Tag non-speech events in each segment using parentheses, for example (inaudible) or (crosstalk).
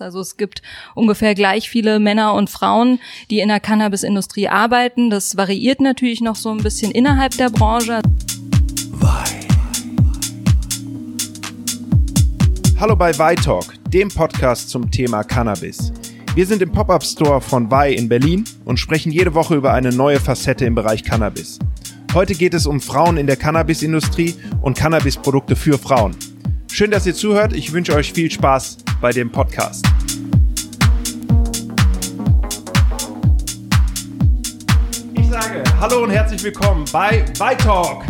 Also es gibt ungefähr gleich viele Männer und Frauen, die in der Cannabisindustrie arbeiten. Das variiert natürlich noch so ein bisschen innerhalb der Branche. Hallo bei Talk, dem Podcast zum Thema Cannabis. Wir sind im Pop-up Store von Vai in Berlin und sprechen jede Woche über eine neue Facette im Bereich Cannabis. Heute geht es um Frauen in der Cannabisindustrie und Cannabisprodukte für Frauen. Schön, dass ihr zuhört. Ich wünsche euch viel Spaß bei dem Podcast. Ich sage Hallo und herzlich willkommen bei Bytalk.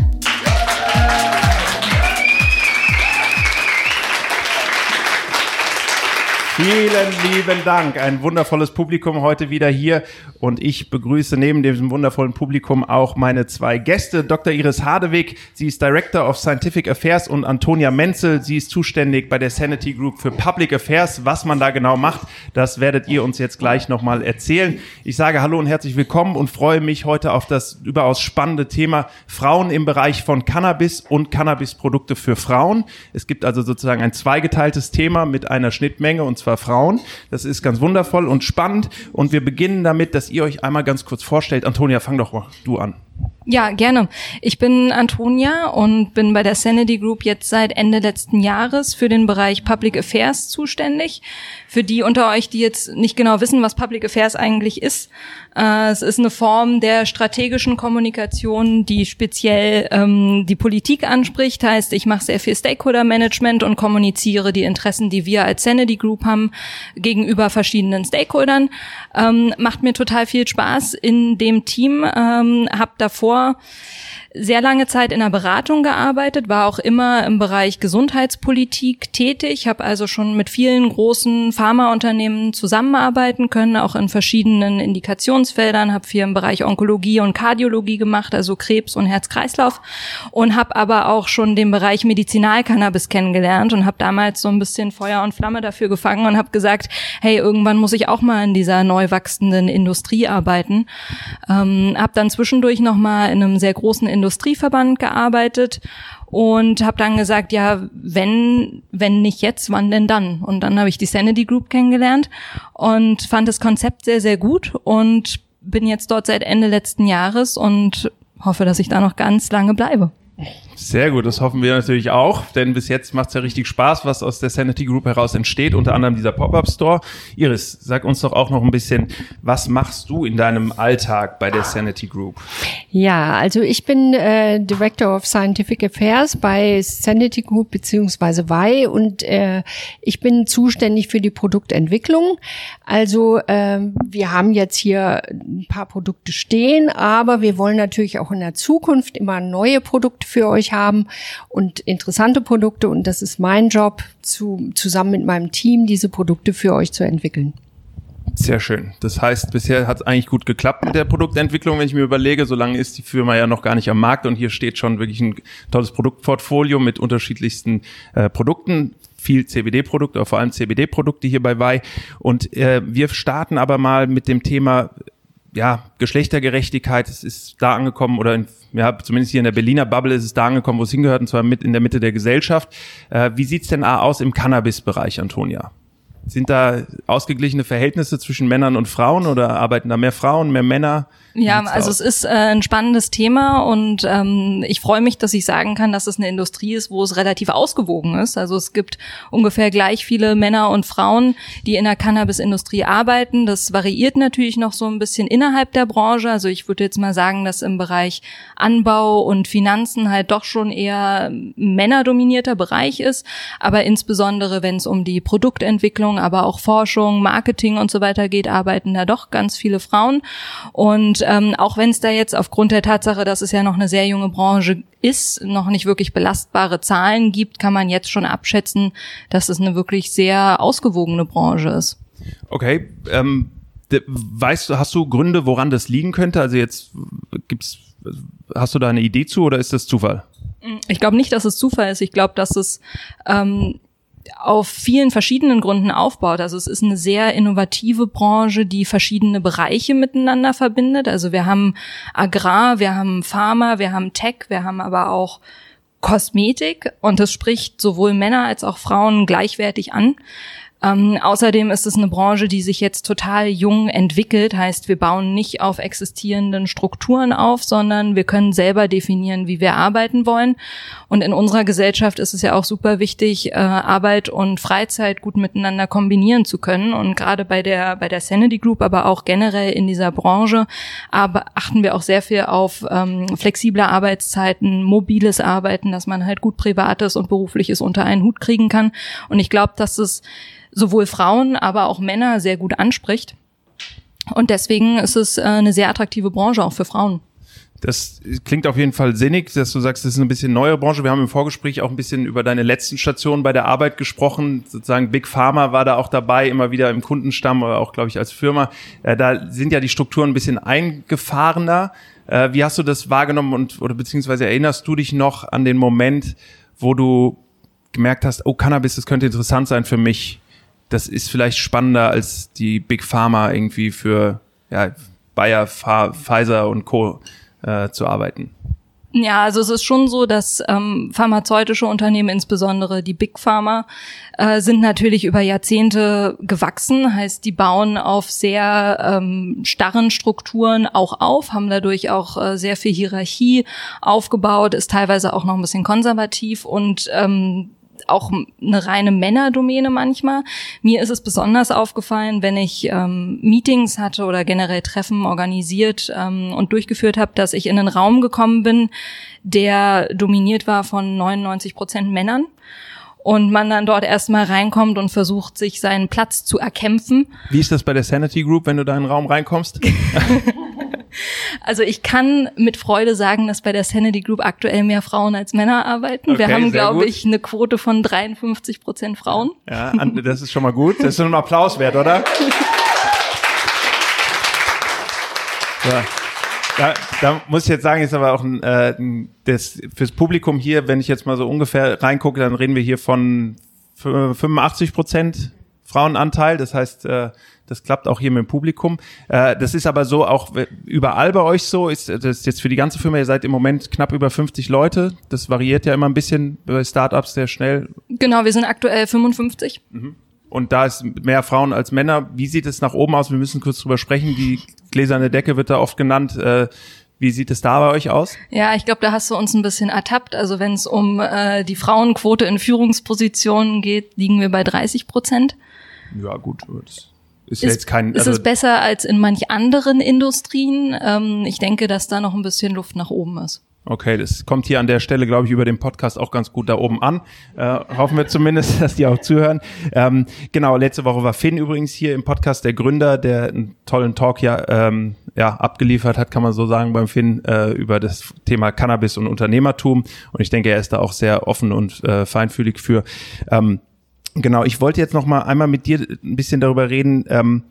Vielen lieben Dank. Ein wundervolles Publikum heute wieder hier. Und ich begrüße neben diesem wundervollen Publikum auch meine zwei Gäste. Dr. Iris Hadewig, sie ist Director of Scientific Affairs und Antonia Menzel, sie ist zuständig bei der Sanity Group für Public Affairs. Was man da genau macht, das werdet ihr uns jetzt gleich nochmal erzählen. Ich sage Hallo und herzlich willkommen und freue mich heute auf das überaus spannende Thema Frauen im Bereich von Cannabis und Cannabisprodukte für Frauen. Es gibt also sozusagen ein zweigeteiltes Thema mit einer Schnittmenge und zwar zwar Frauen. Das ist ganz wundervoll und spannend. Und wir beginnen damit, dass ihr euch einmal ganz kurz vorstellt. Antonia, fang doch mal du an. Ja, gerne. Ich bin Antonia und bin bei der Sanity Group jetzt seit Ende letzten Jahres für den Bereich Public Affairs zuständig. Für die unter euch, die jetzt nicht genau wissen, was Public Affairs eigentlich ist, äh, es ist eine Form der strategischen Kommunikation, die speziell ähm, die Politik anspricht. Heißt, ich mache sehr viel Stakeholder Management und kommuniziere die Interessen, die wir als Sanity Group haben, gegenüber verschiedenen Stakeholdern. Ähm, macht mir total viel Spaß in dem Team. Ähm, hab davor sehr lange Zeit in der Beratung gearbeitet, war auch immer im Bereich Gesundheitspolitik tätig, habe also schon mit vielen großen Pharmaunternehmen zusammenarbeiten können, auch in verschiedenen Indikationsfeldern, habe viel im Bereich Onkologie und Kardiologie gemacht, also Krebs und Herz-Kreislauf und habe aber auch schon den Bereich Medizinalcannabis kennengelernt und habe damals so ein bisschen Feuer und Flamme dafür gefangen und habe gesagt, hey, irgendwann muss ich auch mal in dieser neu wachsenden Industrie arbeiten. Ähm, habe dann zwischendurch noch mal in einem sehr großen Industrieverband gearbeitet und habe dann gesagt, ja, wenn wenn nicht jetzt, wann denn dann? Und dann habe ich die Sanity Group kennengelernt und fand das Konzept sehr sehr gut und bin jetzt dort seit Ende letzten Jahres und hoffe, dass ich da noch ganz lange bleibe. Sehr gut, das hoffen wir natürlich auch, denn bis jetzt macht es ja richtig Spaß, was aus der Sanity Group heraus entsteht, unter anderem dieser Pop-Up Store. Iris, sag uns doch auch noch ein bisschen, was machst du in deinem Alltag bei der Sanity Group? Ja, also ich bin äh, Director of Scientific Affairs bei Sanity Group beziehungsweise WAI und äh, ich bin zuständig für die Produktentwicklung. Also äh, wir haben jetzt hier ein paar Produkte stehen, aber wir wollen natürlich auch in der Zukunft immer neue Produkte für euch haben und interessante Produkte. Und das ist mein Job, zu, zusammen mit meinem Team diese Produkte für euch zu entwickeln. Sehr schön. Das heißt, bisher hat es eigentlich gut geklappt mit der Produktentwicklung, wenn ich mir überlege, solange ist die Firma ja noch gar nicht am Markt und hier steht schon wirklich ein tolles Produktportfolio mit unterschiedlichsten äh, Produkten viel CBD-Produkte, vor allem CBD-Produkte hier bei Vai. Und äh, wir starten aber mal mit dem Thema ja, Geschlechtergerechtigkeit. Es ist da angekommen oder in ja, zumindest hier in der Berliner Bubble ist es da angekommen, wo es hingehört, und zwar mit in der Mitte der Gesellschaft. Äh, wie sieht's denn aus im Cannabis-Bereich, Antonia? Sind da ausgeglichene Verhältnisse zwischen Männern und Frauen oder arbeiten da mehr Frauen, mehr Männer? Ja, also es ist äh, ein spannendes Thema und ähm, ich freue mich, dass ich sagen kann, dass es eine Industrie ist, wo es relativ ausgewogen ist. Also es gibt ungefähr gleich viele Männer und Frauen, die in der Cannabisindustrie arbeiten. Das variiert natürlich noch so ein bisschen innerhalb der Branche. Also ich würde jetzt mal sagen, dass im Bereich Anbau und Finanzen halt doch schon eher männerdominierter Bereich ist. Aber insbesondere, wenn es um die Produktentwicklung, aber auch Forschung, Marketing und so weiter geht, arbeiten da doch ganz viele Frauen. Und ähm, auch wenn es da jetzt aufgrund der Tatsache, dass es ja noch eine sehr junge Branche ist, noch nicht wirklich belastbare Zahlen gibt, kann man jetzt schon abschätzen, dass es eine wirklich sehr ausgewogene Branche ist. Okay, ähm, weißt du, hast du Gründe, woran das liegen könnte? Also jetzt gibt's, hast du da eine Idee zu oder ist das Zufall? Ich glaube nicht, dass es Zufall ist. Ich glaube, dass es ähm, auf vielen verschiedenen Gründen aufbaut. Also es ist eine sehr innovative Branche, die verschiedene Bereiche miteinander verbindet. Also wir haben Agrar, wir haben Pharma, wir haben Tech, wir haben aber auch Kosmetik und das spricht sowohl Männer als auch Frauen gleichwertig an. Ähm, außerdem ist es eine Branche, die sich jetzt total jung entwickelt. Heißt, wir bauen nicht auf existierenden Strukturen auf, sondern wir können selber definieren, wie wir arbeiten wollen. Und in unserer Gesellschaft ist es ja auch super wichtig, äh, Arbeit und Freizeit gut miteinander kombinieren zu können. Und gerade bei der bei der Sanity Group, aber auch generell in dieser Branche, aber achten wir auch sehr viel auf ähm, flexible Arbeitszeiten, mobiles Arbeiten, dass man halt gut privates und berufliches unter einen Hut kriegen kann. Und ich glaube, dass es sowohl Frauen, aber auch Männer sehr gut anspricht. Und deswegen ist es äh, eine sehr attraktive Branche auch für Frauen. Das klingt auf jeden Fall sinnig, dass du sagst, das ist eine bisschen neue Branche. Wir haben im Vorgespräch auch ein bisschen über deine letzten Stationen bei der Arbeit gesprochen. Sozusagen Big Pharma war da auch dabei, immer wieder im Kundenstamm, aber auch, glaube ich, als Firma. Äh, da sind ja die Strukturen ein bisschen eingefahrener. Äh, wie hast du das wahrgenommen und oder beziehungsweise erinnerst du dich noch an den Moment, wo du gemerkt hast, oh, Cannabis, das könnte interessant sein für mich? Das ist vielleicht spannender als die Big Pharma irgendwie für ja, Bayer, Pfizer und Co. Äh, zu arbeiten. Ja, also es ist schon so, dass ähm, pharmazeutische Unternehmen, insbesondere die Big Pharma, äh, sind natürlich über Jahrzehnte gewachsen. Heißt, die bauen auf sehr ähm, starren Strukturen auch auf, haben dadurch auch äh, sehr viel Hierarchie aufgebaut, ist teilweise auch noch ein bisschen konservativ und ähm, auch eine reine Männerdomäne manchmal. Mir ist es besonders aufgefallen, wenn ich ähm, Meetings hatte oder generell Treffen organisiert ähm, und durchgeführt habe, dass ich in einen Raum gekommen bin, der dominiert war von 99 Prozent Männern und man dann dort erstmal reinkommt und versucht, sich seinen Platz zu erkämpfen. Wie ist das bei der Sanity Group, wenn du da in den Raum reinkommst? (laughs) Also ich kann mit Freude sagen, dass bei der Sanity Group aktuell mehr Frauen als Männer arbeiten. Okay, Wir haben, glaube ich, eine Quote von 53 Prozent Frauen. Ja, das ist schon mal gut. Das ist ein Applaus wert, oder? (laughs) Ja. Da, da muss ich jetzt sagen, ist aber auch ein, äh, das fürs Publikum hier, wenn ich jetzt mal so ungefähr reingucke, dann reden wir hier von 85 Prozent Frauenanteil. Das heißt, äh, das klappt auch hier mit dem Publikum. Äh, das ist aber so auch überall bei euch so. Ist das ist jetzt für die ganze Firma, ihr seid im Moment knapp über 50 Leute. Das variiert ja immer ein bisschen bei Startups sehr schnell. Genau, wir sind aktuell 55. Mhm. Und da ist mehr Frauen als Männer. Wie sieht es nach oben aus? Wir müssen kurz drüber sprechen. Die gläserne Decke wird da oft genannt. Äh, wie sieht es da bei euch aus? Ja, ich glaube, da hast du uns ein bisschen ertappt. Also wenn es um äh, die Frauenquote in Führungspositionen geht, liegen wir bei 30 Prozent. Ja, gut. Das ist, ist jetzt kein. Also ist es besser als in manch anderen Industrien? Ähm, ich denke, dass da noch ein bisschen Luft nach oben ist. Okay, das kommt hier an der Stelle, glaube ich, über den Podcast auch ganz gut da oben an. Äh, hoffen wir zumindest, (laughs) dass die auch zuhören. Ähm, genau, letzte Woche war Finn übrigens hier im Podcast, der Gründer, der einen tollen Talk ja, ähm, ja abgeliefert hat, kann man so sagen, beim Finn äh, über das Thema Cannabis und Unternehmertum. Und ich denke, er ist da auch sehr offen und äh, feinfühlig für. Ähm, Genau, ich wollte jetzt noch mal einmal mit dir ein bisschen darüber reden, ähm,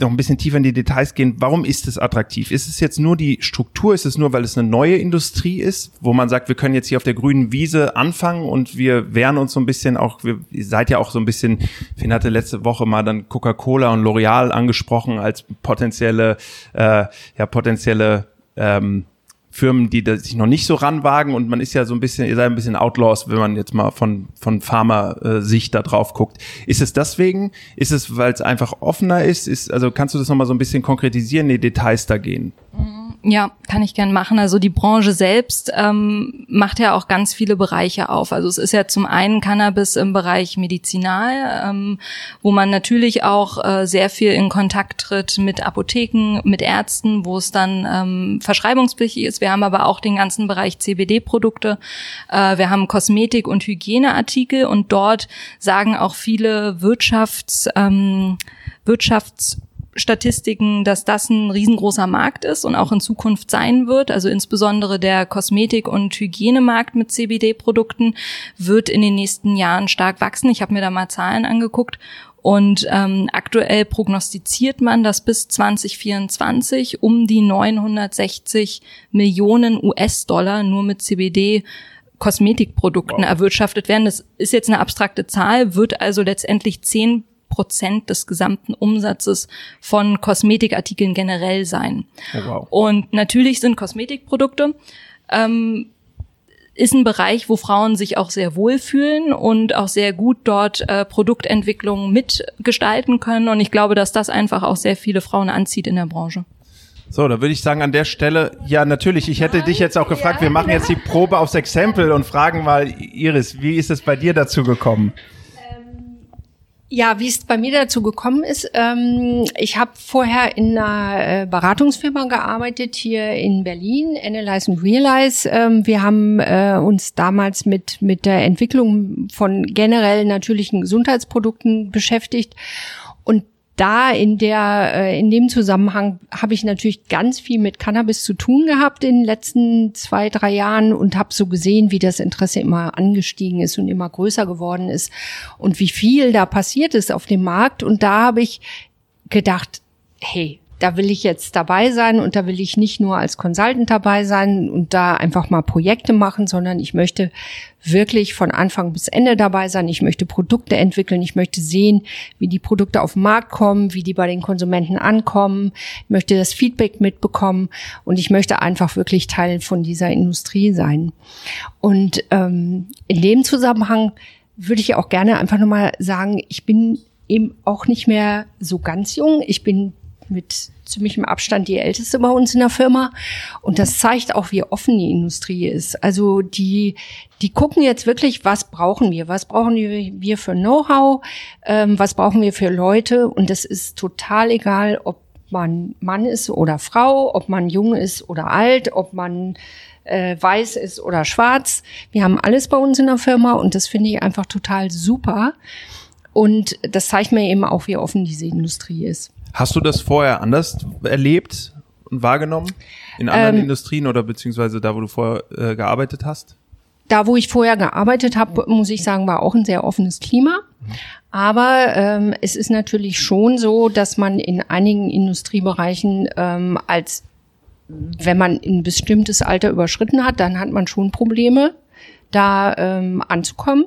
noch ein bisschen tiefer in die Details gehen. Warum ist es attraktiv? Ist es jetzt nur die Struktur? Ist es nur, weil es eine neue Industrie ist, wo man sagt, wir können jetzt hier auf der grünen Wiese anfangen und wir wehren uns so ein bisschen auch, wir, ihr seid ja auch so ein bisschen, Finn hatte letzte Woche mal dann Coca-Cola und L'Oreal angesprochen als potenzielle, äh, ja, potenzielle ähm, Firmen, die sich noch nicht so ranwagen und man ist ja so ein bisschen, ihr seid ein bisschen Outlaws, wenn man jetzt mal von, von Pharma-Sicht da drauf guckt. Ist es deswegen? Ist es, weil es einfach offener ist? ist? Also kannst du das nochmal so ein bisschen konkretisieren, die Details da gehen? Mhm. Ja, kann ich gern machen. Also die Branche selbst ähm, macht ja auch ganz viele Bereiche auf. Also es ist ja zum einen Cannabis im Bereich Medizinal, ähm, wo man natürlich auch äh, sehr viel in Kontakt tritt mit Apotheken, mit Ärzten, wo es dann ähm, verschreibungspflichtig ist. Wir haben aber auch den ganzen Bereich CBD-Produkte. Äh, wir haben Kosmetik- und Hygieneartikel und dort sagen auch viele Wirtschafts, ähm, Wirtschafts Statistiken, dass das ein riesengroßer Markt ist und auch in Zukunft sein wird. Also insbesondere der Kosmetik- und Hygienemarkt mit CBD-Produkten wird in den nächsten Jahren stark wachsen. Ich habe mir da mal Zahlen angeguckt und ähm, aktuell prognostiziert man, dass bis 2024 um die 960 Millionen US-Dollar nur mit CBD Kosmetikprodukten wow. erwirtschaftet werden. Das ist jetzt eine abstrakte Zahl, wird also letztendlich zehn Prozent des gesamten Umsatzes von Kosmetikartikeln generell sein. Oh, wow. Und natürlich sind Kosmetikprodukte ähm, ist ein Bereich, wo Frauen sich auch sehr wohlfühlen und auch sehr gut dort äh, Produktentwicklung mitgestalten können. Und ich glaube, dass das einfach auch sehr viele Frauen anzieht in der Branche. So, da würde ich sagen an der Stelle, ja natürlich, ich hätte dich jetzt auch gefragt, wir machen jetzt die Probe aufs Exempel und fragen mal, Iris, wie ist es bei dir dazu gekommen? Ja, wie es bei mir dazu gekommen ist, ähm, ich habe vorher in einer äh, Beratungsfirma gearbeitet hier in Berlin, Analyze and Realize. Ähm, wir haben äh, uns damals mit mit der Entwicklung von generell natürlichen Gesundheitsprodukten beschäftigt und da in der äh, in dem Zusammenhang habe ich natürlich ganz viel mit Cannabis zu tun gehabt in den letzten zwei drei Jahren und habe so gesehen, wie das Interesse immer angestiegen ist und immer größer geworden ist und wie viel da passiert ist auf dem Markt. Und da habe ich gedacht, hey, da will ich jetzt dabei sein und da will ich nicht nur als Consultant dabei sein und da einfach mal Projekte machen, sondern ich möchte wirklich von Anfang bis Ende dabei sein. Ich möchte Produkte entwickeln. Ich möchte sehen, wie die Produkte auf den Markt kommen, wie die bei den Konsumenten ankommen. Ich möchte das Feedback mitbekommen und ich möchte einfach wirklich Teil von dieser Industrie sein. Und ähm, in dem Zusammenhang würde ich auch gerne einfach nochmal sagen, ich bin eben auch nicht mehr so ganz jung. Ich bin mit ziemlichem Abstand die älteste bei uns in der Firma. Und das zeigt auch, wie offen die Industrie ist. Also die, die gucken jetzt wirklich, was brauchen wir? Was brauchen wir für Know-how? Ähm, was brauchen wir für Leute? Und das ist total egal, ob man Mann ist oder Frau, ob man jung ist oder alt, ob man äh, weiß ist oder schwarz. Wir haben alles bei uns in der Firma und das finde ich einfach total super. Und das zeigt mir eben auch, wie offen diese Industrie ist. Hast du das vorher anders erlebt und wahrgenommen? In anderen ähm, Industrien oder beziehungsweise da, wo du vorher äh, gearbeitet hast? Da, wo ich vorher gearbeitet habe, muss ich sagen, war auch ein sehr offenes Klima. Aber ähm, es ist natürlich schon so, dass man in einigen Industriebereichen ähm, als wenn man ein bestimmtes Alter überschritten hat, dann hat man schon Probleme, da ähm, anzukommen.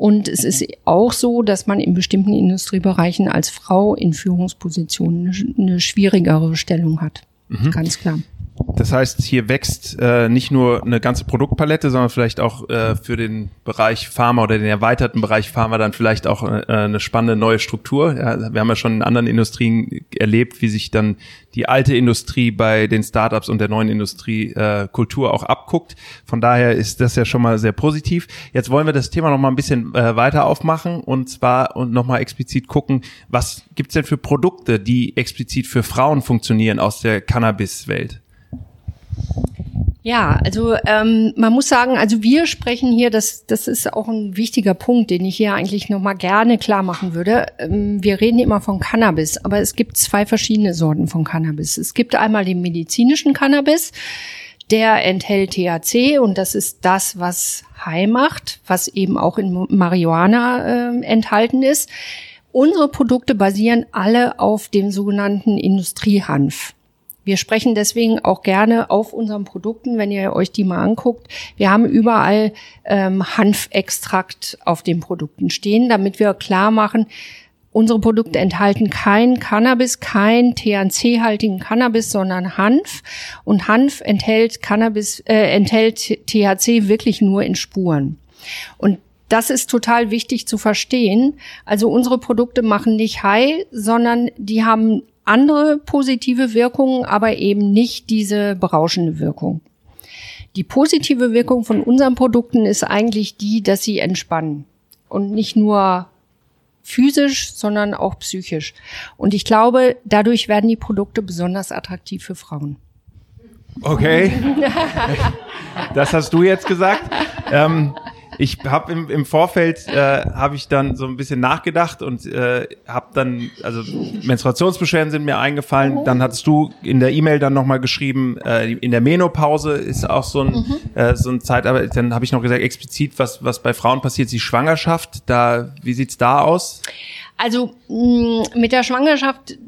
Und es ist auch so, dass man in bestimmten Industriebereichen als Frau in Führungspositionen eine schwierigere Stellung hat. Mhm. Ganz klar. Das heißt, hier wächst äh, nicht nur eine ganze Produktpalette, sondern vielleicht auch äh, für den Bereich Pharma oder den erweiterten Bereich Pharma dann vielleicht auch äh, eine spannende neue Struktur. Ja, wir haben ja schon in anderen Industrien erlebt, wie sich dann die alte Industrie bei den Startups und der neuen Industrie äh, Kultur auch abguckt. Von daher ist das ja schon mal sehr positiv. Jetzt wollen wir das Thema noch mal ein bisschen äh, weiter aufmachen und zwar und noch mal explizit gucken, was gibt's denn für Produkte, die explizit für Frauen funktionieren aus der Cannabis-Welt? Ja, also ähm, man muss sagen, also wir sprechen hier, das, das ist auch ein wichtiger Punkt, den ich hier eigentlich nochmal gerne klar machen würde. Ähm, wir reden immer von Cannabis, aber es gibt zwei verschiedene Sorten von Cannabis. Es gibt einmal den medizinischen Cannabis, der enthält THC und das ist das, was high macht, was eben auch in Marihuana äh, enthalten ist. Unsere Produkte basieren alle auf dem sogenannten Industriehanf. Wir sprechen deswegen auch gerne auf unseren Produkten, wenn ihr euch die mal anguckt. Wir haben überall ähm, Hanfextrakt auf den Produkten stehen, damit wir klar machen, unsere Produkte enthalten kein Cannabis, kein THC-haltigen Cannabis, sondern Hanf. Und Hanf enthält Cannabis, äh, enthält THC wirklich nur in Spuren. Und das ist total wichtig zu verstehen. Also unsere Produkte machen nicht high, sondern die haben andere positive Wirkungen, aber eben nicht diese berauschende Wirkung. Die positive Wirkung von unseren Produkten ist eigentlich die, dass sie entspannen. Und nicht nur physisch, sondern auch psychisch. Und ich glaube, dadurch werden die Produkte besonders attraktiv für Frauen. Okay. (laughs) Das hast du jetzt gesagt. Ähm, ich habe im, im Vorfeld äh, habe ich dann so ein bisschen nachgedacht und äh, habe dann also Menstruationsbeschwerden sind mir eingefallen. Dann hattest du in der E-Mail dann nochmal geschrieben, äh, in der Menopause ist auch so ein mhm. äh, so ein Zeit. Aber dann habe ich noch gesagt explizit, was was bei Frauen passiert, die Schwangerschaft. Da wie sieht's da aus? Also mh, mit der Schwangerschaft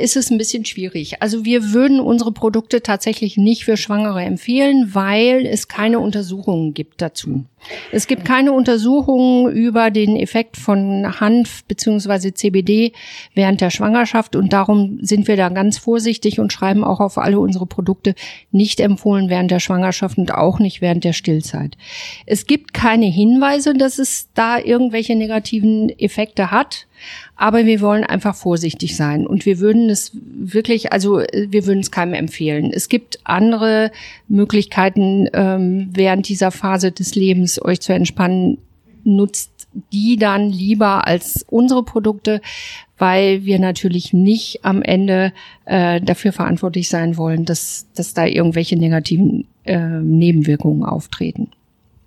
ist es ein bisschen schwierig. Also wir würden unsere Produkte tatsächlich nicht für Schwangere empfehlen, weil es keine Untersuchungen gibt dazu. Es gibt keine Untersuchungen über den Effekt von Hanf beziehungsweise CBD während der Schwangerschaft und darum sind wir da ganz vorsichtig und schreiben auch auf alle unsere Produkte nicht empfohlen während der Schwangerschaft und auch nicht während der Stillzeit. Es gibt keine Hinweise, dass es da irgendwelche negativen Effekte hat. Aber wir wollen einfach vorsichtig sein und wir würden es wirklich, also wir würden es keinem empfehlen. Es gibt andere Möglichkeiten, ähm, während dieser Phase des Lebens euch zu entspannen. Nutzt die dann lieber als unsere Produkte, weil wir natürlich nicht am Ende äh, dafür verantwortlich sein wollen, dass, dass da irgendwelche negativen äh, Nebenwirkungen auftreten.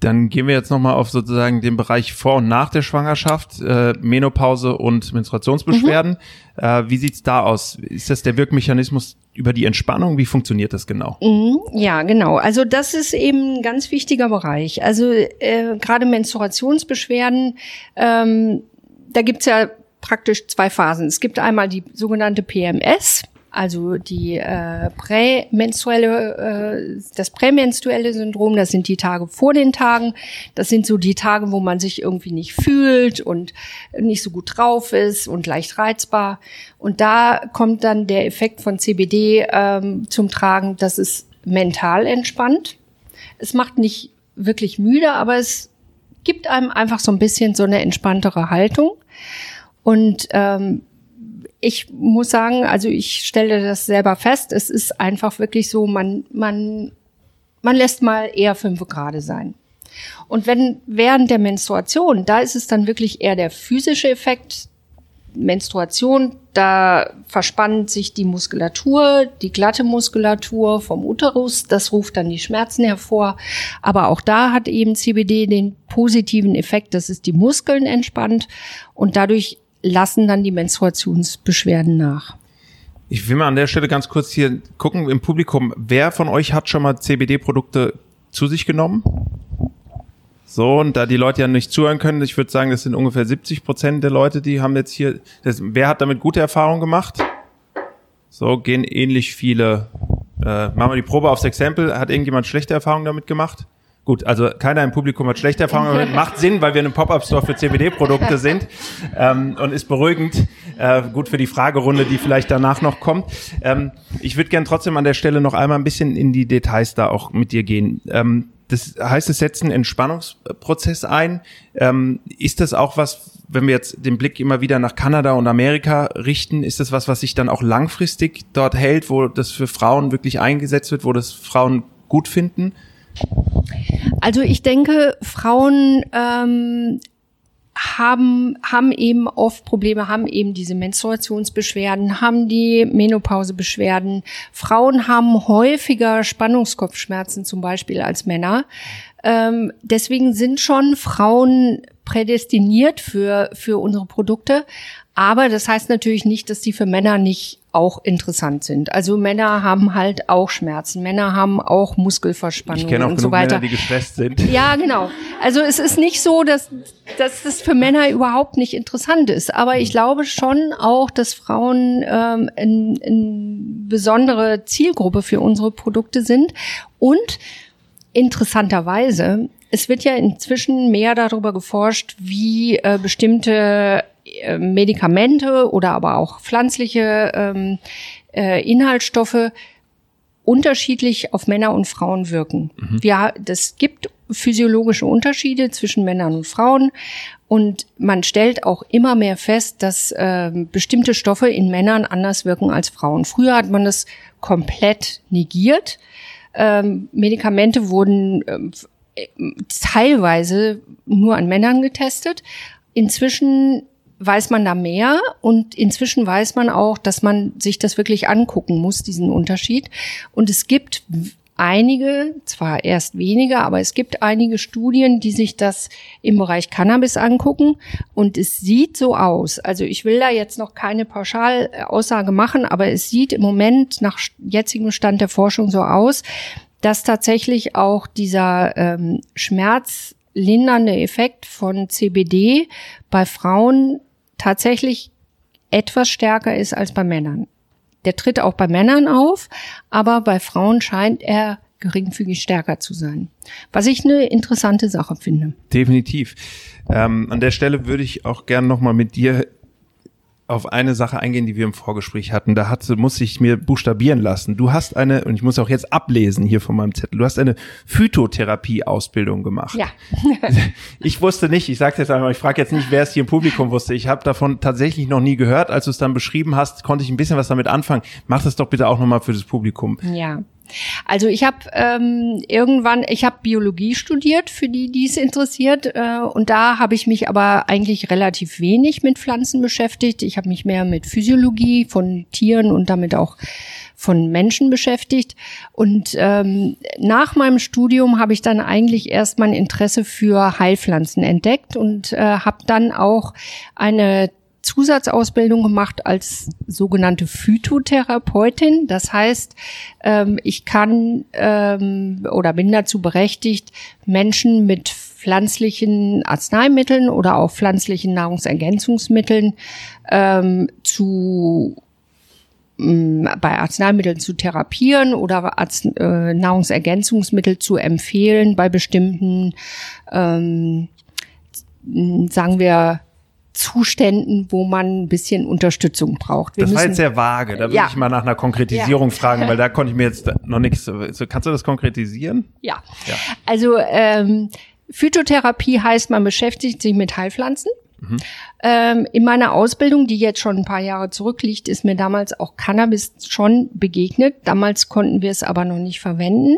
Dann gehen wir jetzt nochmal auf sozusagen den Bereich vor und nach der Schwangerschaft, äh, Menopause und Menstruationsbeschwerden. Mhm. Äh, wie sieht's da aus? Ist das der Wirkmechanismus über die Entspannung? Wie funktioniert das genau? Mhm, ja, genau. Also das ist eben ein ganz wichtiger Bereich. Also äh, gerade Menstruationsbeschwerden, ähm, da gibt's ja praktisch zwei Phasen. Es gibt einmal die sogenannte PMS, also die äh, prämenstruelle, äh, das prämenstruelle Syndrom, das sind die Tage vor den Tagen. Das sind so die Tage, wo man sich irgendwie nicht fühlt und nicht so gut drauf ist und leicht reizbar. Und da kommt dann der Effekt von CBD ähm, zum Tragen, dass es mental entspannt. Es macht nicht wirklich müde, aber es gibt einem einfach so ein bisschen so eine entspanntere Haltung. Und ähm, ich muss sagen, also ich stelle das selber fest, es ist einfach wirklich so, man, man, man lässt mal eher fünf Grad sein. Und wenn während der Menstruation, da ist es dann wirklich eher der physische Effekt, Menstruation, da verspannt sich die Muskulatur, die glatte Muskulatur vom Uterus, das ruft dann die Schmerzen hervor. Aber auch da hat eben CBD den positiven Effekt, dass es die Muskeln entspannt und dadurch lassen dann die Menstruationsbeschwerden nach. Ich will mal an der Stelle ganz kurz hier gucken im Publikum, wer von euch hat schon mal CBD-Produkte zu sich genommen? So, und da die Leute ja nicht zuhören können, ich würde sagen, das sind ungefähr 70 Prozent der Leute, die haben jetzt hier, das, wer hat damit gute Erfahrungen gemacht? So, gehen ähnlich viele. Äh, machen wir die Probe aufs Exempel. Hat irgendjemand schlechte Erfahrungen damit gemacht? Gut, also keiner im Publikum hat schlechte Erfahrungen damit. (laughs) Macht Sinn, weil wir eine Pop-Up-Store für CBD-Produkte sind ähm, und ist beruhigend. Äh, gut für die Fragerunde, die vielleicht danach noch kommt. Ähm, ich würde gern trotzdem an der Stelle noch einmal ein bisschen in die Details da auch mit dir gehen. Ähm, das heißt, es setzt einen Entspannungsprozess ein. Ähm, ist das auch was, wenn wir jetzt den Blick immer wieder nach Kanada und Amerika richten, ist das was, was sich dann auch langfristig dort hält, wo das für Frauen wirklich eingesetzt wird, wo das Frauen gut finden? Also ich denke, Frauen ähm, haben, haben eben oft Probleme, haben eben diese Menstruationsbeschwerden, haben die Menopausebeschwerden. Frauen haben häufiger Spannungskopfschmerzen zum Beispiel als Männer. Ähm, deswegen sind schon Frauen prädestiniert für, für unsere Produkte. Aber das heißt natürlich nicht, dass die für Männer nicht auch interessant sind. Also Männer haben halt auch Schmerzen, Männer haben auch Muskelverspannungen und so weiter. Männer, die gestresst sind. Ja, genau. Also es ist nicht so, dass, dass das für Männer überhaupt nicht interessant ist. Aber ich glaube schon auch, dass Frauen ähm, eine ein besondere Zielgruppe für unsere Produkte sind. Und interessanterweise, es wird ja inzwischen mehr darüber geforscht, wie äh, bestimmte Medikamente oder aber auch pflanzliche ähm, äh, Inhaltsstoffe unterschiedlich auf Männer und Frauen wirken. Mhm. Ja, das gibt physiologische Unterschiede zwischen Männern und Frauen und man stellt auch immer mehr fest, dass äh, bestimmte Stoffe in Männern anders wirken als Frauen. Früher hat man das komplett negiert. Ähm, Medikamente wurden ähm, teilweise nur an Männern getestet. Inzwischen weiß man da mehr und inzwischen weiß man auch, dass man sich das wirklich angucken muss, diesen Unterschied. Und es gibt einige, zwar erst weniger, aber es gibt einige Studien, die sich das im Bereich Cannabis angucken und es sieht so aus. Also ich will da jetzt noch keine Pauschalaussage machen, aber es sieht im Moment nach jetzigem Stand der Forschung so aus, dass tatsächlich auch dieser ähm, schmerzlindernde Effekt von CBD bei Frauen tatsächlich etwas stärker ist als bei Männern. Der tritt auch bei Männern auf, aber bei Frauen scheint er geringfügig stärker zu sein. Was ich eine interessante Sache finde. Definitiv. Ähm, an der Stelle würde ich auch gerne nochmal mit dir auf eine Sache eingehen, die wir im Vorgespräch hatten. Da hat, muss ich mir buchstabieren lassen. Du hast eine, und ich muss auch jetzt ablesen hier von meinem Zettel, du hast eine Phytotherapie-Ausbildung gemacht. Ja. (laughs) ich wusste nicht, ich sage jetzt einmal, ich frage jetzt nicht, wer es hier im Publikum wusste. Ich habe davon tatsächlich noch nie gehört. Als du es dann beschrieben hast, konnte ich ein bisschen was damit anfangen. Mach das doch bitte auch nochmal für das Publikum. Ja. Also ich habe ähm, irgendwann, ich habe Biologie studiert, für die, die es interessiert, äh, und da habe ich mich aber eigentlich relativ wenig mit Pflanzen beschäftigt. Ich habe mich mehr mit Physiologie von Tieren und damit auch von Menschen beschäftigt. Und ähm, nach meinem Studium habe ich dann eigentlich erst mein Interesse für Heilpflanzen entdeckt und äh, habe dann auch eine Zusatzausbildung gemacht als sogenannte Phytotherapeutin. Das heißt, ähm, ich kann ähm, oder bin dazu berechtigt, Menschen mit pflanzlichen Arzneimitteln oder auch pflanzlichen Nahrungsergänzungsmitteln ähm, zu mm, bei Arzneimitteln zu therapieren oder Arzt, äh, Nahrungsergänzungsmittel zu empfehlen bei bestimmten, ähm, sagen wir, Zuständen, wo man ein bisschen Unterstützung braucht. Wir das war jetzt sehr vage. Da würde ja. ich mal nach einer Konkretisierung ja. fragen, weil (laughs) da konnte ich mir jetzt noch nichts. Kannst du das konkretisieren? Ja. ja. Also ähm, Phytotherapie heißt, man beschäftigt sich mit Heilpflanzen. Mhm. Ähm, in meiner Ausbildung, die jetzt schon ein paar Jahre zurückliegt, ist mir damals auch Cannabis schon begegnet. Damals konnten wir es aber noch nicht verwenden.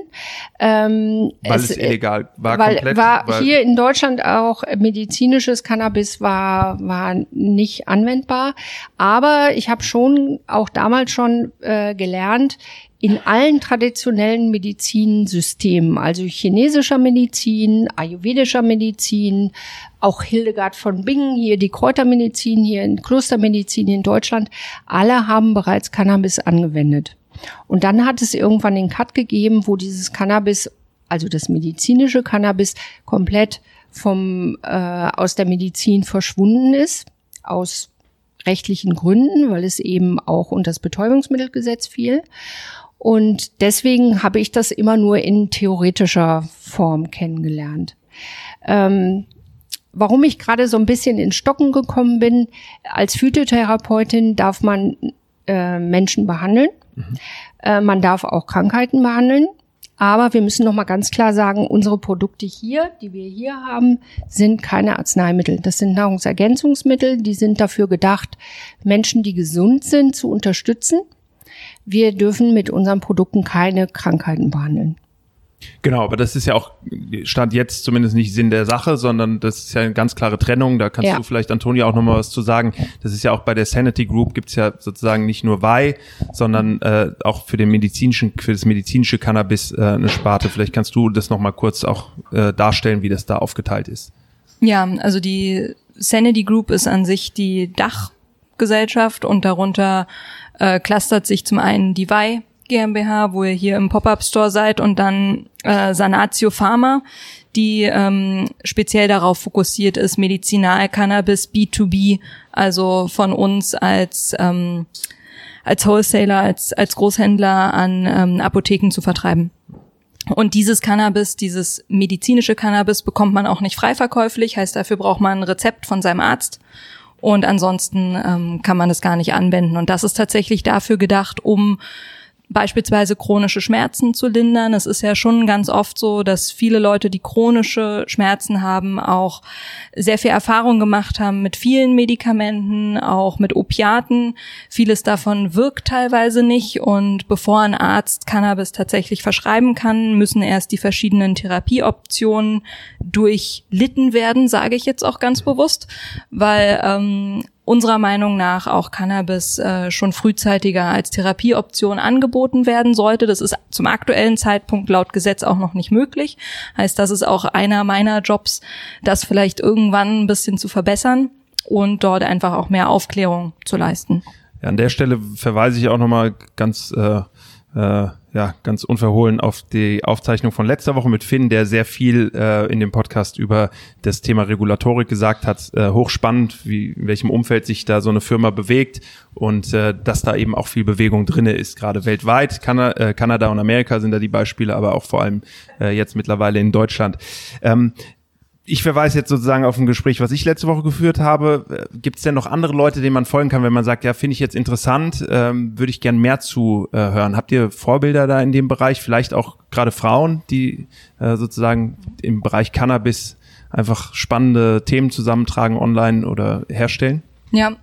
Ähm, weil es, es illegal war weil, komplett? War weil hier in Deutschland auch medizinisches Cannabis war, war nicht anwendbar. Aber ich habe schon auch damals schon äh, gelernt, in allen traditionellen Medizinsystemen, also chinesischer Medizin, ayurvedischer Medizin, auch Hildegard von Bingen, hier die Kräutermedizin, hier in Klostermedizin in Deutschland, alle haben bereits Cannabis angewendet. Und dann hat es irgendwann den Cut gegeben, wo dieses Cannabis, also das medizinische Cannabis, komplett vom äh, aus der Medizin verschwunden ist, aus rechtlichen Gründen, weil es eben auch unter das Betäubungsmittelgesetz fiel. Und deswegen habe ich das immer nur in theoretischer Form kennengelernt. Ähm, warum ich gerade so ein bisschen in Stocken gekommen bin, als Phytotherapeutin darf man äh, Menschen behandeln. Mhm. Äh, man darf auch Krankheiten behandeln. Aber wir müssen noch mal ganz klar sagen, unsere Produkte hier, die wir hier haben, sind keine Arzneimittel. Das sind Nahrungsergänzungsmittel, die sind dafür gedacht, Menschen, die gesund sind, zu unterstützen wir dürfen mit unseren Produkten keine Krankheiten behandeln. Genau, aber das ist ja auch, stand jetzt zumindest nicht Sinn der Sache, sondern das ist ja eine ganz klare Trennung. Da kannst ja. du vielleicht, Antonia, auch nochmal was zu sagen. Das ist ja auch bei der Sanity Group gibt's ja sozusagen nicht nur Wei, sondern äh, auch für den medizinischen, für das medizinische Cannabis äh, eine Sparte. Vielleicht kannst du das nochmal kurz auch äh, darstellen, wie das da aufgeteilt ist. Ja, also die Sanity Group ist an sich die Dachgesellschaft und darunter äh, clustert sich zum einen die Wei GmbH, wo ihr hier im Pop-up-Store seid, und dann äh, Sanatio Pharma, die ähm, speziell darauf fokussiert ist, Medizinal-Cannabis B2B, also von uns als ähm, als Wholesaler, als als Großhändler an ähm, Apotheken zu vertreiben. Und dieses Cannabis, dieses medizinische Cannabis bekommt man auch nicht frei verkäuflich, heißt dafür braucht man ein Rezept von seinem Arzt. Und ansonsten ähm, kann man es gar nicht anwenden. Und das ist tatsächlich dafür gedacht, um beispielsweise chronische Schmerzen zu lindern. Es ist ja schon ganz oft so, dass viele Leute, die chronische Schmerzen haben, auch sehr viel Erfahrung gemacht haben mit vielen Medikamenten, auch mit Opiaten. Vieles davon wirkt teilweise nicht und bevor ein Arzt Cannabis tatsächlich verschreiben kann, müssen erst die verschiedenen Therapieoptionen durchlitten werden, sage ich jetzt auch ganz bewusst, weil ähm, unserer Meinung nach auch Cannabis äh, schon frühzeitiger als Therapieoption angeboten werden sollte. Das ist zum aktuellen Zeitpunkt laut Gesetz auch noch nicht möglich. Heißt, das ist auch einer meiner Jobs, das vielleicht irgendwann ein bisschen zu verbessern und dort einfach auch mehr Aufklärung zu leisten. Ja, an der Stelle verweise ich auch nochmal ganz äh, äh, ja ganz unverhohlen auf die Aufzeichnung von letzter Woche mit Finn, der sehr viel äh, in dem Podcast über das Thema Regulatorik gesagt hat. Äh, hochspannend, wie in welchem Umfeld sich da so eine Firma bewegt und äh, dass da eben auch viel Bewegung drinne ist, gerade weltweit. Kana äh, Kanada und Amerika sind da die Beispiele, aber auch vor allem äh, jetzt mittlerweile in Deutschland. Ähm, ich verweise jetzt sozusagen auf ein Gespräch, was ich letzte Woche geführt habe. Gibt es denn noch andere Leute, denen man folgen kann, wenn man sagt, ja, finde ich jetzt interessant, ähm, würde ich gern mehr zu äh, hören. Habt ihr Vorbilder da in dem Bereich? Vielleicht auch gerade Frauen, die äh, sozusagen im Bereich Cannabis einfach spannende Themen zusammentragen online oder herstellen? Ja,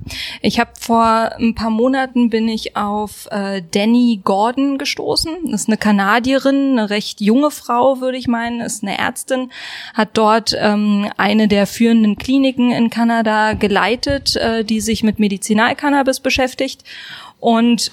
ich habe vor ein paar Monaten bin ich auf äh, Danny Gordon gestoßen. Das ist eine Kanadierin, eine recht junge Frau, würde ich meinen, ist eine Ärztin, hat dort ähm, eine der führenden Kliniken in Kanada geleitet, äh, die sich mit Medizinalcannabis beschäftigt. Und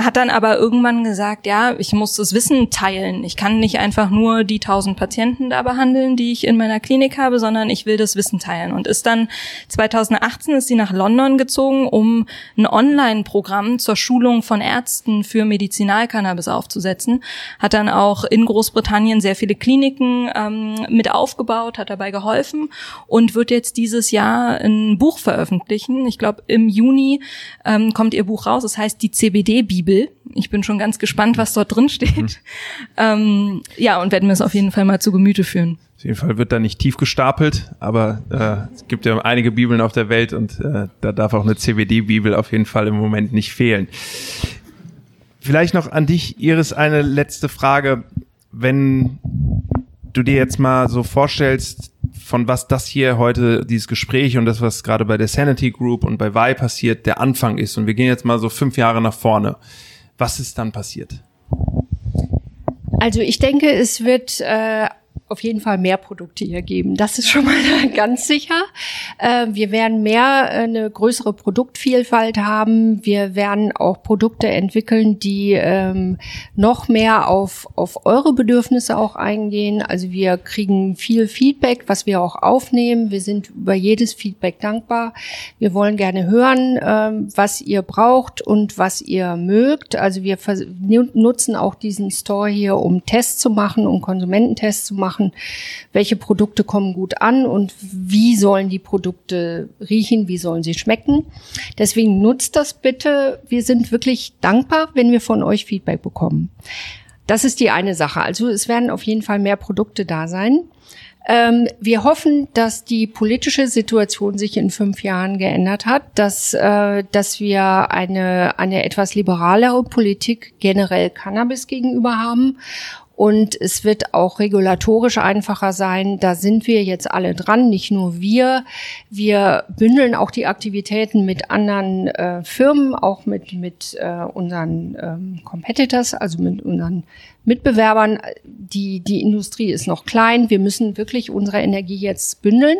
hat dann aber irgendwann gesagt, ja, ich muss das Wissen teilen. Ich kann nicht einfach nur die tausend Patienten da behandeln, die ich in meiner Klinik habe, sondern ich will das Wissen teilen. Und ist dann 2018 ist sie nach London gezogen, um ein Online-Programm zur Schulung von Ärzten für Medizinalcannabis aufzusetzen. Hat dann auch in Großbritannien sehr viele Kliniken ähm, mit aufgebaut, hat dabei geholfen und wird jetzt dieses Jahr ein Buch veröffentlichen. Ich glaube, im Juni ähm, kommt ihr Buch raus. Das heißt die CBD-Bibel. Bibel. Ich bin schon ganz gespannt, was dort drin steht. Mhm. Ähm, ja, und werden wir es auf jeden Fall mal zu Gemüte führen. Auf jeden Fall wird da nicht tief gestapelt, aber äh, es gibt ja einige Bibeln auf der Welt und äh, da darf auch eine CBD-Bibel auf jeden Fall im Moment nicht fehlen. Vielleicht noch an dich, Iris, eine letzte Frage. Wenn du dir jetzt mal so vorstellst, von was das hier heute, dieses Gespräch und das, was gerade bei der Sanity Group und bei Vi passiert, der Anfang ist. Und wir gehen jetzt mal so fünf Jahre nach vorne. Was ist dann passiert? Also ich denke, es wird äh, auf jeden Fall mehr Produkte hier geben. Das ist schon mal (laughs) ganz sicher. Äh, wir werden mehr äh, eine größere Produktvielfalt haben. Wir werden auch Produkte entwickeln, die ähm, noch mehr auf, auf eure Bedürfnisse auch eingehen. Also wir kriegen viel Feedback, was wir auch aufnehmen. Wir sind über jedes Feedback dankbar. Wir wollen gerne hören, ähm, was ihr braucht und was ihr mögt. Also wir nutzen auch diesen Store hier, um Tests zu machen, um Konsumententests zu machen machen, welche Produkte kommen gut an und wie sollen die Produkte riechen, wie sollen sie schmecken. Deswegen nutzt das bitte. Wir sind wirklich dankbar, wenn wir von euch Feedback bekommen. Das ist die eine Sache. Also es werden auf jeden Fall mehr Produkte da sein. Ähm, wir hoffen, dass die politische Situation sich in fünf Jahren geändert hat, dass, äh, dass wir eine, eine etwas liberalere Politik generell Cannabis gegenüber haben und es wird auch regulatorisch einfacher sein. Da sind wir jetzt alle dran, nicht nur wir. Wir bündeln auch die Aktivitäten mit anderen äh, Firmen, auch mit, mit äh, unseren ähm, Competitors, also mit unseren Mitbewerbern. Die, die Industrie ist noch klein. Wir müssen wirklich unsere Energie jetzt bündeln.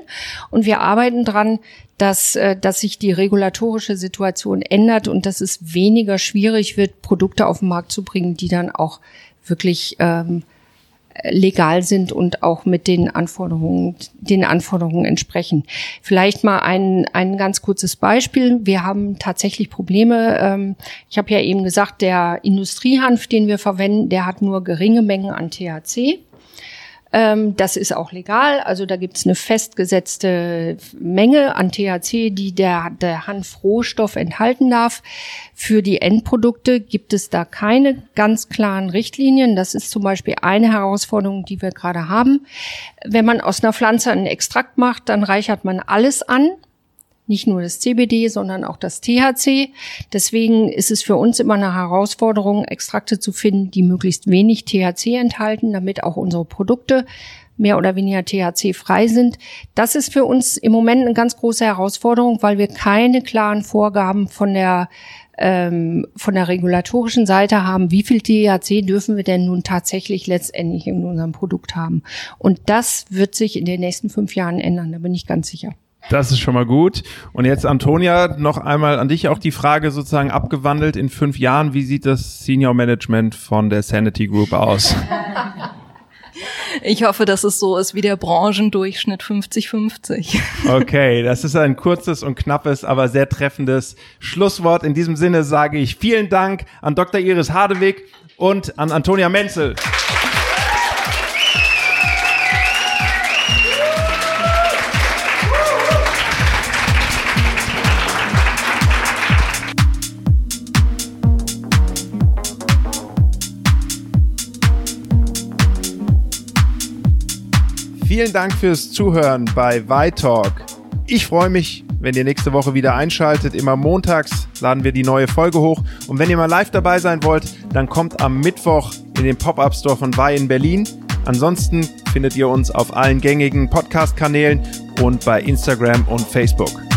Und wir arbeiten dran, dass, äh, dass sich die regulatorische Situation ändert und dass es weniger schwierig wird, Produkte auf den Markt zu bringen, die dann auch wirklich ähm, legal sind und auch mit den Anforderungen, den Anforderungen entsprechen. Vielleicht mal ein, ein ganz kurzes Beispiel. Wir haben tatsächlich Probleme. Ähm, ich habe ja eben gesagt, der Industriehanf, den wir verwenden, der hat nur geringe Mengen an THC. Ähm, das ist auch legal. Also da gibt es eine festgesetzte Menge an THC, die der, der Hanfrohstoff enthalten darf. Für die Endprodukte gibt es da keine ganz klaren Richtlinien. Das ist zum Beispiel eine Herausforderung, die wir gerade haben. Wenn man aus einer Pflanze einen Extrakt macht, dann reichert man alles an nicht nur das CBD, sondern auch das THC. Deswegen ist es für uns immer eine Herausforderung, Extrakte zu finden, die möglichst wenig THC enthalten, damit auch unsere Produkte mehr oder weniger THC-frei sind. Das ist für uns im Moment eine ganz große Herausforderung, weil wir keine klaren Vorgaben von der ähm, von der regulatorischen Seite haben, wie viel THC dürfen wir denn nun tatsächlich letztendlich in unserem Produkt haben. Und das wird sich in den nächsten fünf Jahren ändern, da bin ich ganz sicher. Das ist schon mal gut. Und jetzt, Antonia, noch einmal an dich auch die Frage sozusagen abgewandelt. In fünf Jahren, wie sieht das Senior Management von der Sanity Group aus? Ich hoffe, dass es so ist wie der Branchendurchschnitt 50-50. Okay, das ist ein kurzes und knappes, aber sehr treffendes Schlusswort. In diesem Sinne sage ich vielen Dank an Dr. Iris Hardewig und an Antonia Menzel. Vielen Dank fürs Zuhören bei Y-Talk. Ich freue mich, wenn ihr nächste Woche wieder einschaltet. Immer montags laden wir die neue Folge hoch. Und wenn ihr mal live dabei sein wollt, dann kommt am Mittwoch in den Pop-Up Store von Y in Berlin. Ansonsten findet ihr uns auf allen gängigen Podcast-Kanälen und bei Instagram und Facebook.